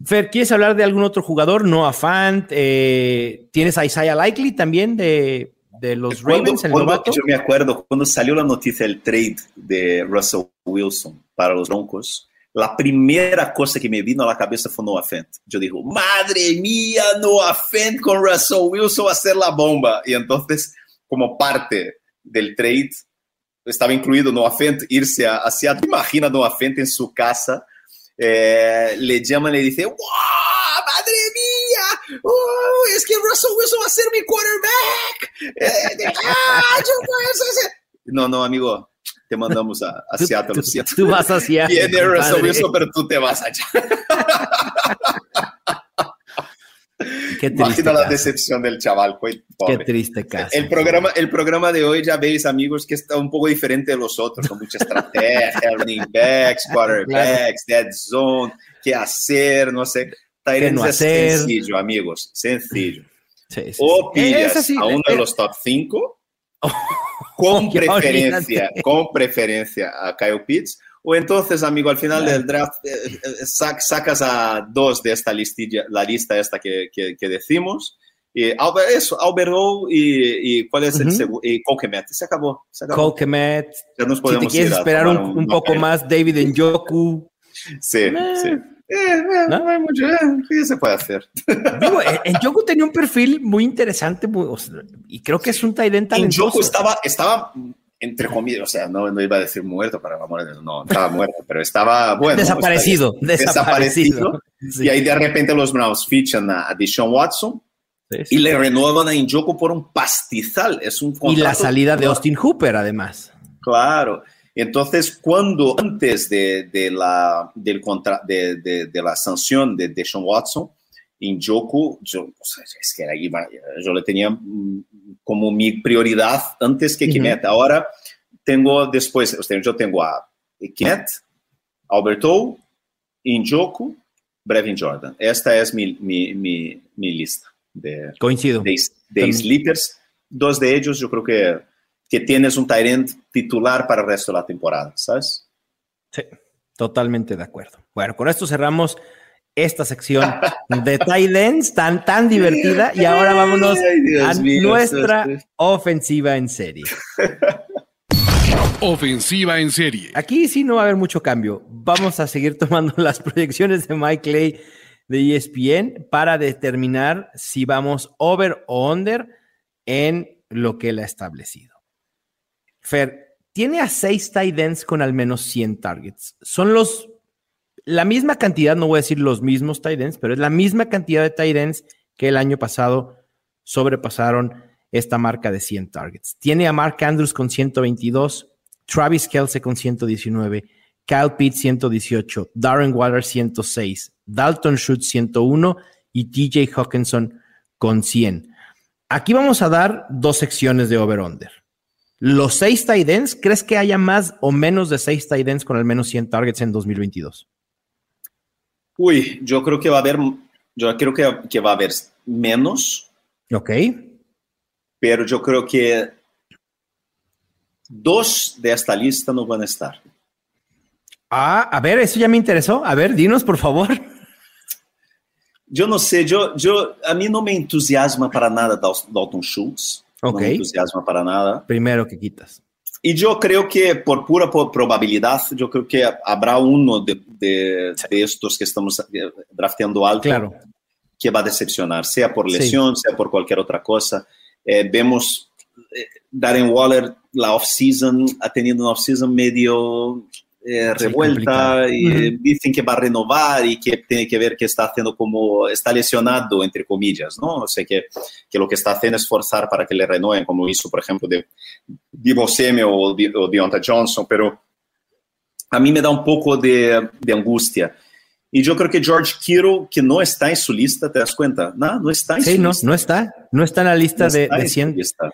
Fer, ¿quieres hablar de algún otro jugador? Noah Fant, eh, ¿tienes a Isaiah Likely también de, de los Ravens, el novato? Yo me acuerdo cuando salió la noticia del trade de Russell Wilson para los Broncos, la primera cosa que me vino a la fue Noah Fent. Yo digo, madre mía, Noah Fent con Russell Wilson a ser la bomba. Y entonces, como parte del trade, estaba incluido Noah Fent irse a, a Seattle. Imagina Noah Fent en su casa, eh, le llaman y le dice. ¡Madre mía! ¡Oh, es que Russell Wilson va a ser mi quarterback! Eh, ah, yo amigo, te mandamos a, a Seattle. Tú, tú, vas a Seattle. Russell Wilson, pero tú te vas allá. Qué triste Imagina la caso. decepción del chaval. Qué, Qué triste caso. El programa, el programa de hoy, ya veis, amigos, que está un poco diferente de los otros, con mucha estrategia, running backs, quarterbacks, dead zone, qué hacer, no sé. ¿Qué no es hacer? sencillo, amigos, sencillo. Sí, sí, O sí. pillas así, a uno eh, de los top 5 con preferencia, con preferencia a Kyle Pitts. O entonces, amigo, al final del draft eh, eh, sac- sacas a dos de esta listilla, la lista esta que, que, que decimos. Y Albert, eso, Albert O y, y cuál es el Ujú. segundo, y Coquemet. Se acabó, se acabó. Ya nos Si te quieres ir esperar un, un poco más, David Njoku. Sí, Eh. sí. Eh, eh, ¿No? no hay mucho, eh, ¿Qué se puede hacer? Digo, Njoku tenía un perfil muy interesante muy- o sea, y creo que es un end talentoso. Njoku estaba, estaba, entre comillas, o sea, no, no iba a decir muerto, para amor de no, estaba muerto, pero estaba, bueno. desaparecido, bien. desaparecido. Sí. Y ahí de repente los Browns fichan a, a Deshaun Watson Sí, sí. y le renuevan a Njoku por un pastizal. Es un Y la salida de Austin Hooper, además. Claro. Entonces, cuando antes de, de la, del contra, de, de, de la sanción de Deshaun Watson, Njoku, yo, o sea, es que era, yo le tenía mm, como mi prioridad antes que. Kimet. Ahora tengo después, yo tengo a Kimet, Alberto, Njoku, Brevin Jordan. Esta es mi, mi, mi, mi lista de, Coincido. de, de También. sleepers. Dos de ellos yo creo que, que tienes un tight end titular para el resto de la temporada, ¿sabes? Sí, totalmente de acuerdo. Bueno, con esto cerramos esta sección de ends tan, tan divertida y ahora vámonos Ay, a mío, nuestra ofensiva en serie. Ofensiva en serie. Aquí sí no va a haber mucho cambio. Vamos a seguir tomando las proyecciones de Mike Clay de ESPN para determinar si vamos over o under en lo que él ha establecido. Fer, tiene a seis tight ends con al menos 100 targets. Son los, la misma cantidad, no voy a decir los mismos tight ends, pero es la misma cantidad de tight ends que el año pasado sobrepasaron esta marca de 100 targets. Tiene a Mark Andrews con 122, Travis Kelce con 119, Kyle Pitts 118, Darren Waller 106, Dalton Schultz 101 y TJ Hawkinson con 100. Aquí vamos a dar dos secciones de over-under. Los seis tight ends, ¿crees que haya más o menos de seis tight ends con al menos 100 targets en 2022? Uy, yo creo que va a haber, yo creo que, que va a haber menos, Ok. pero yo creo que dos de esta lista no van a estar. Ah, a ver, eso ya me interesó. A ver, dinos, por favor. Yo no sé, yo, yo, a mí no me entusiasma para nada Dal- Dalton Schultz. Ok. No me entusiasma para nada. Primero que quitas. Y yo creo que por pura probabilidad, yo creo que habrá uno de, de- de estos que estamos eh, drafteando alto Claro. que va a decepcionar, sea por Sí. lesión, sea por cualquier otra cosa. Eh, vemos eh, Darren Waller, la off-season, ha tenido una off-season medio eh, Sí, revuelta complicado. y Ujú. dicen que va a renovar y que tiene que ver que está haciendo como, está lesionado, entre comillas, ¿no? O sea, que, que lo que está haciendo es forzar para que le renueven, como hizo, por ejemplo, de Divo Samuel o, Di- o Deontay Johnson, pero a mí me da un poco de, de angustia. Y yo creo que George Kittle, que no está en su lista, ¿te das cuenta? No, no está en Sí, su no, lista. no está. No está en la lista No de, de en su 100. lista.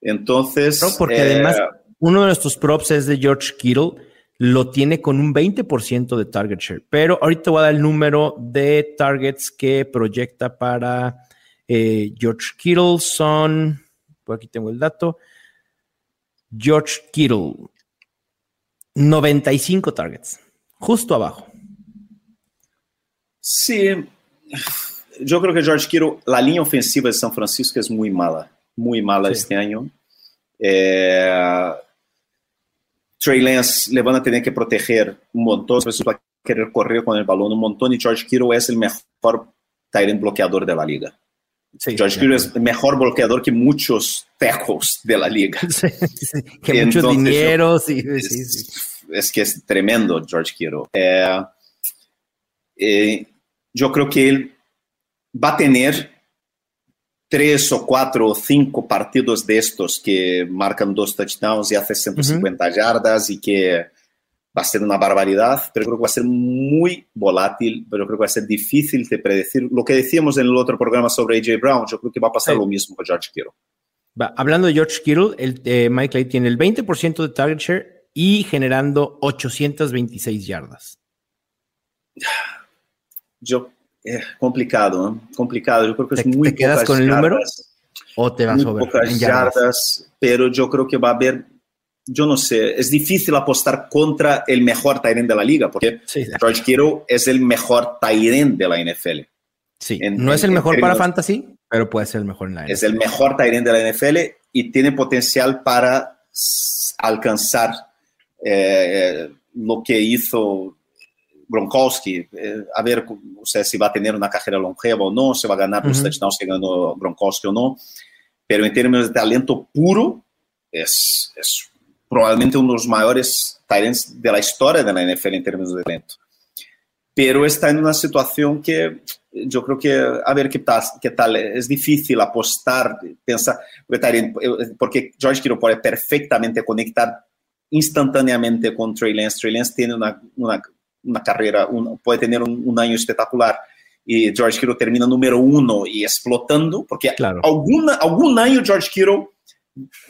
Entonces, No, porque eh, además uno de nuestros props es de George Kittle, lo tiene con un 20% de target share, pero ahorita voy a dar el número de targets que proyecta para eh, George Kittle, son, por aquí tengo el dato, George Kittle, 95 targets, justo abajo. sí, yo creo que George Kittle, la línea ofensiva de San Francisco es muy mala, muy mala Sí. este año. Eh, Trey Lance le van a tener que proteger un montón, va a querer correr con el balón un montón y George Kittle es el mejor end bloqueador de la liga. Sí, George Kittle es el mejor bloqueador que muchos tackles de la liga. Sí, sí, que Y muchos dineros, es, sí. es que es tremendo George Kittle. Eh, eh, yo creo que él va a tener tres o cuatro o cinco partidos de estos que marcan dos touchdowns y hace 150 yardas y que va a ser una barbaridad, pero creo que va a ser muy volátil, pero creo que va a ser difícil de predecir. Lo que decíamos en el otro programa sobre AJ Brown, yo creo que va a pasar lo mismo con George Kittle. hablando de George Kittle, el, eh, Mike tiene el 20% de target share y generando 826 yardas. Yo, eh, complicado, ¿eh? complicado. Yo creo que es muy ¿Te quedas con el número o te vas a ver pocas yardas, pero yo creo que va a haber yo no sé, es difícil apostar contra el mejor Tyrant de la liga, porque George Kittle es el mejor Tyrant de la NFL. Sí, no es el mejor para fantasy, pero puede ser el mejor en la NFL. Es el mejor Tyrant de la NFL y tiene potencial para alcanzar eh, lo que hizo Gronkowski, eh, a ver o sea, si va a tener una carrera longeva o no, si va a ganar los touchdowns que ganó Gronkowski o no, pero en términos de talento puro, es, es probablemente uno de los mayores Tyrants de la historia de la NFL en términos de talento. Pero está en una situación que yo creo que, a ver qué tal, qué tal es difícil apostar, pensar, porque George Kittle puede perfectamente conectar instantáneamente con Trey Lance. Trey Lance tiene una, una, una carrera, un, puede tener un, un, año espectacular y George Kittle termina número uno y explotando, porque claro. alguna, algún año George Kittle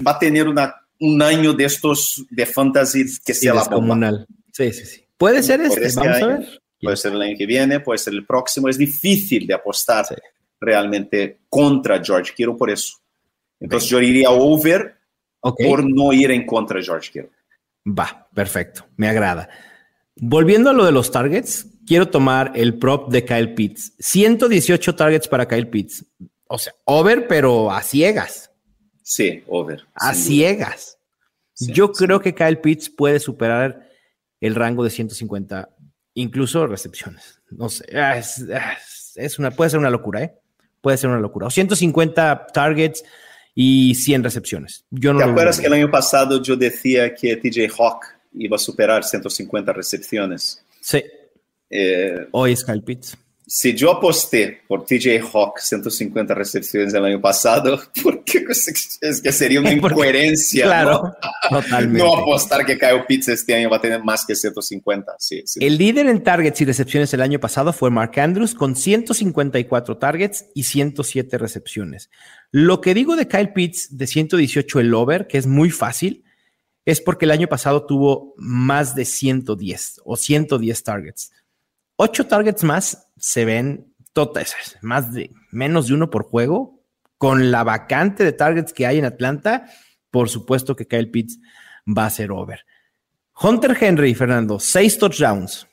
va a tener una un año de estos de fantasy que sea la bomba. Sí, sí, sí. Puede ser este, este vamos a ver. Puede ser el año que viene, puede ser el próximo. Es difícil de apostar realmente contra George Kittle por eso. Entonces yo iría over por no ir en contra de George Kittle. Va, perfecto, me agrada. Volviendo a lo de los targets, quiero tomar el prop de Kyle Pitts. 118 targets para Kyle Pitts. O sea, over, pero a ciegas. Sí, over. A ciegas. Yo creo que Kyle Pitts puede superar el rango de 150, incluso recepciones. No sé, ah, ah, es, una, puede ser una locura, ¿eh? Puede ser una locura. O 150 targets y 100 recepciones. Yo no ¿Te acuerdas que el año pasado yo decía que TJ Hawk iba a superar 150 recepciones? Sí. Eh, Hoy es Kyle Pitts si yo aposté por TJ Hawk 150 recepciones el año pasado, porque es que sería una incoherencia. claro, ¿no? Totalmente. no apostar que Kyle Pitts este año va a tener más que 150. Sí, sí. El líder en targets y recepciones el año pasado fue Mark Andrews con 154 targets y 107 recepciones. Lo que digo de Kyle Pitts de 118 el over, que es muy fácil, es porque el año pasado tuvo más de 110 o 110 targets. Ocho targets más se ven todas, más de menos de uno por juego. Con la vacante de targets que hay en Atlanta, por supuesto que Kyle Pitts va a ser over. Hunter Henry, Fernando, seis touchdowns.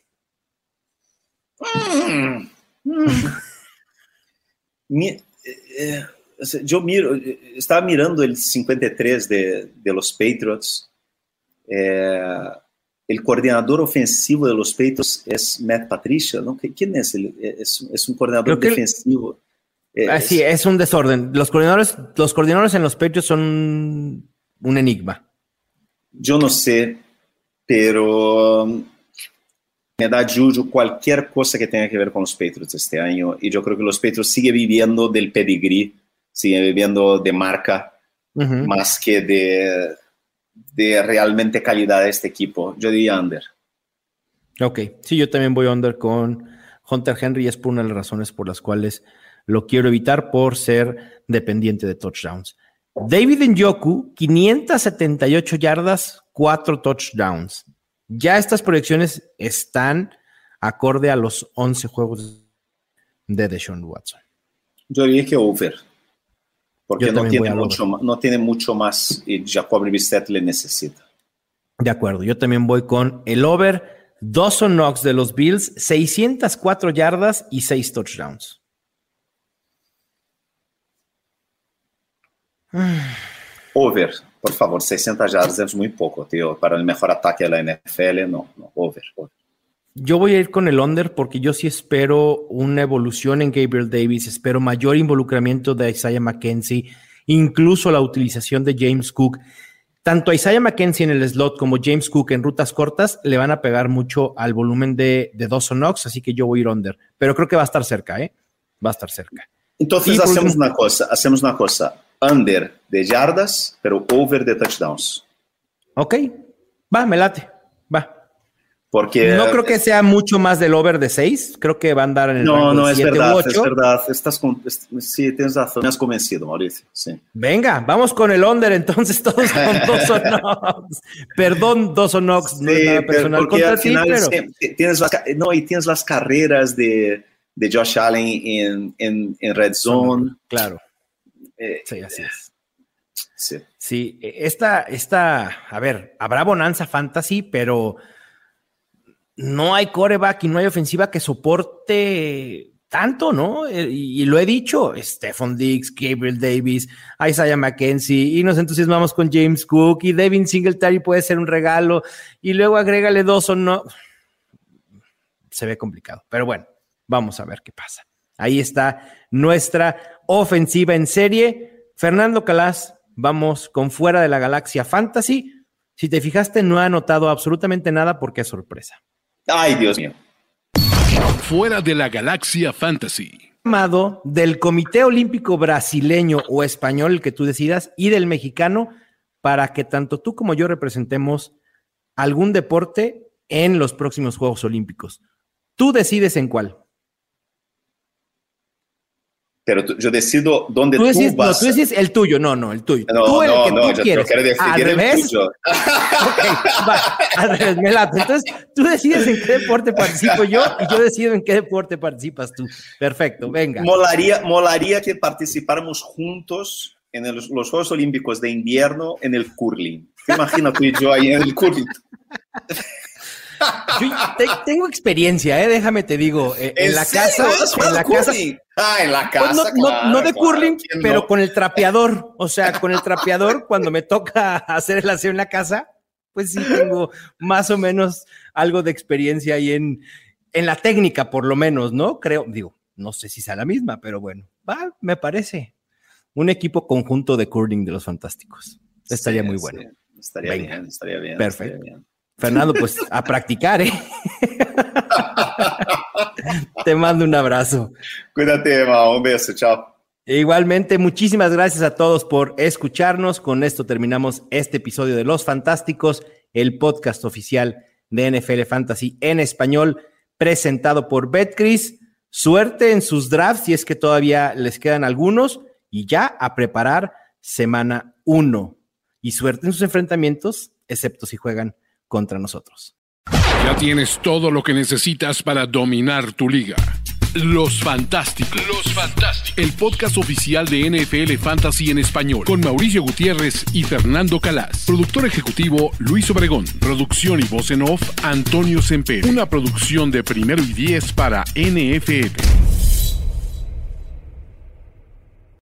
Mm, mm. Eh, yo miro, eh, estaba mirando el 53 de, de los Patriots. Eh, el coordinador ofensivo de los Patriots es Matt Patricia, ¿no? ¿Quién es? El, es, es, un coordinador defensivo. Ah, sí, es un desorden. Los coordinadores, los coordinadores en los Patriots son un enigma. Yo no sé, pero um, me da yuyu cualquier cosa que tenga que ver con los Patriots este año. Y yo creo que los Patriots siguen viviendo del pedigree, siguen viviendo de marca, más que de de realmente calidad de este equipo. Yo diría under. Ok, sí, yo también voy under con Hunter Henry y es por una de las razones por las cuales lo quiero evitar por ser dependiente de touchdowns. David Njoku, 578 yardas, 4 touchdowns. Ya estas proyecciones están acorde a los 11 juegos de Deshaun Watson. Yo diría que over porque no tiene, mucho, no tiene mucho más y Jacob Brissett le necesita. De acuerdo, yo también voy con el over. Dawson Knox de los Bills, 604 yardas y 6 touchdowns. Over, por favor, 600 yardas es muy poco, tío. Para el mejor ataque de la NFL, no, no, over, over. Yo voy a ir con el under porque yo sí espero una evolución en Gabriel Davis, espero mayor involucramiento de Isaiah McKenzie, incluso la utilización de James Cook. Tanto a Isaiah McKenzie en el slot como James Cook en rutas cortas le van a pegar mucho al volumen de, de Dawson Knox, así que yo voy a ir under. Pero creo que va a estar cerca, ¿eh? Va a estar cerca. Entonces hacemos una cosa, hacemos una cosa, under de yardas, pero over de touchdowns. Ok, va, me late, va. Porque, no creo que sea mucho más del over de 6, creo que va a andar en el No, no, es verdad, es verdad. Estás con, sí, tienes razón, me has convencido, Mauricio. Sí. Venga, vamos con el under entonces, todos con dos o Knox. Perdón, dos o Knox, no es nada personal contra ti, pero... tienes las, no, y tienes las carreras de, de Josh Allen en, en, en Red Zone. Claro. Eh, sí, así es. Sí. Sí, esta, esta, a ver, habrá bonanza fantasy, pero no hay coreback y no hay ofensiva que soporte tanto, ¿no? Eh, y, lo he dicho, Stephon Diggs, Gabriel Davis, Isaiah McKenzie, y nos entusiasmamos con James Cook, y Devin Singletary puede ser un regalo, y luego agrégale dos o no. Se ve complicado, pero bueno, vamos a ver qué pasa. Ahí está nuestra ofensiva en serie. Fernando Calas, vamos con fuera de la galaxia fantasy. Si te fijaste, no ha anotado absolutamente nada porque es sorpresa. Ay, Dios mío. Fuera de la galaxia fantasy. Llamado del Comité Olímpico Brasileño o Español, el que tú decidas, y del mexicano, para que tanto tú como yo representemos algún deporte en los próximos Juegos Olímpicos. Tú decides en cuál pero yo decido dónde tú, tú vas. No, tú decides el tuyo, no, no, el tuyo. No, tú el no, que no, tú yo, quieres. quiero decidir ¿Al revés? el tuyo. okay, va, al revés, me lato. Entonces, tú decides en qué deporte participo yo y yo decido en qué deporte participas tú. Perfecto, venga. Molaría, molaría que participáramos juntos en el, los Juegos Olímpicos de invierno en el curling. Imagina tú y yo ahí en el curling. Yo tengo experiencia, ¿eh? déjame te digo. Eh, en, la casa. En la casa. Ah, en la pues casa. no, claro, no, de claro, curling, pero con el trapeador. O sea, con el trapeador, cuando me toca hacer el aseo en la casa, pues sí tengo más o menos algo de experiencia ahí en, en la técnica, por lo menos, ¿no? Creo, digo, no sé si sea la misma, pero bueno, va, me parece. Un equipo conjunto de curling de los fantásticos. Estaría sí, muy bueno. Sí, estaría Venga. bien, estaría bien. Perfecto. estaría bien. Fernando, pues a practicar, ¿eh? Te mando un abrazo. Cuídate, Emma. Un beso. Chao. Igualmente, muchísimas gracias a todos por escucharnos. Con esto terminamos este episodio de Los Fantásticos, el podcast oficial de NFL Fantasy en español, presentado por Betcris. Suerte en sus drafts, si es que todavía les quedan algunos, y ya a preparar semana 1. Y suerte en sus enfrentamientos, excepto si juegan contra nosotros. Ya tienes todo lo que necesitas para dominar tu liga. Los Fantásticos. Los Fantásticos. El podcast oficial de NFL Fantasy en español. Con Mauricio Gutiérrez y Fernando Calas. Productor ejecutivo Luis Obregón. Producción y voz en off Antonio Semper. Una producción de primero y diez para NFL.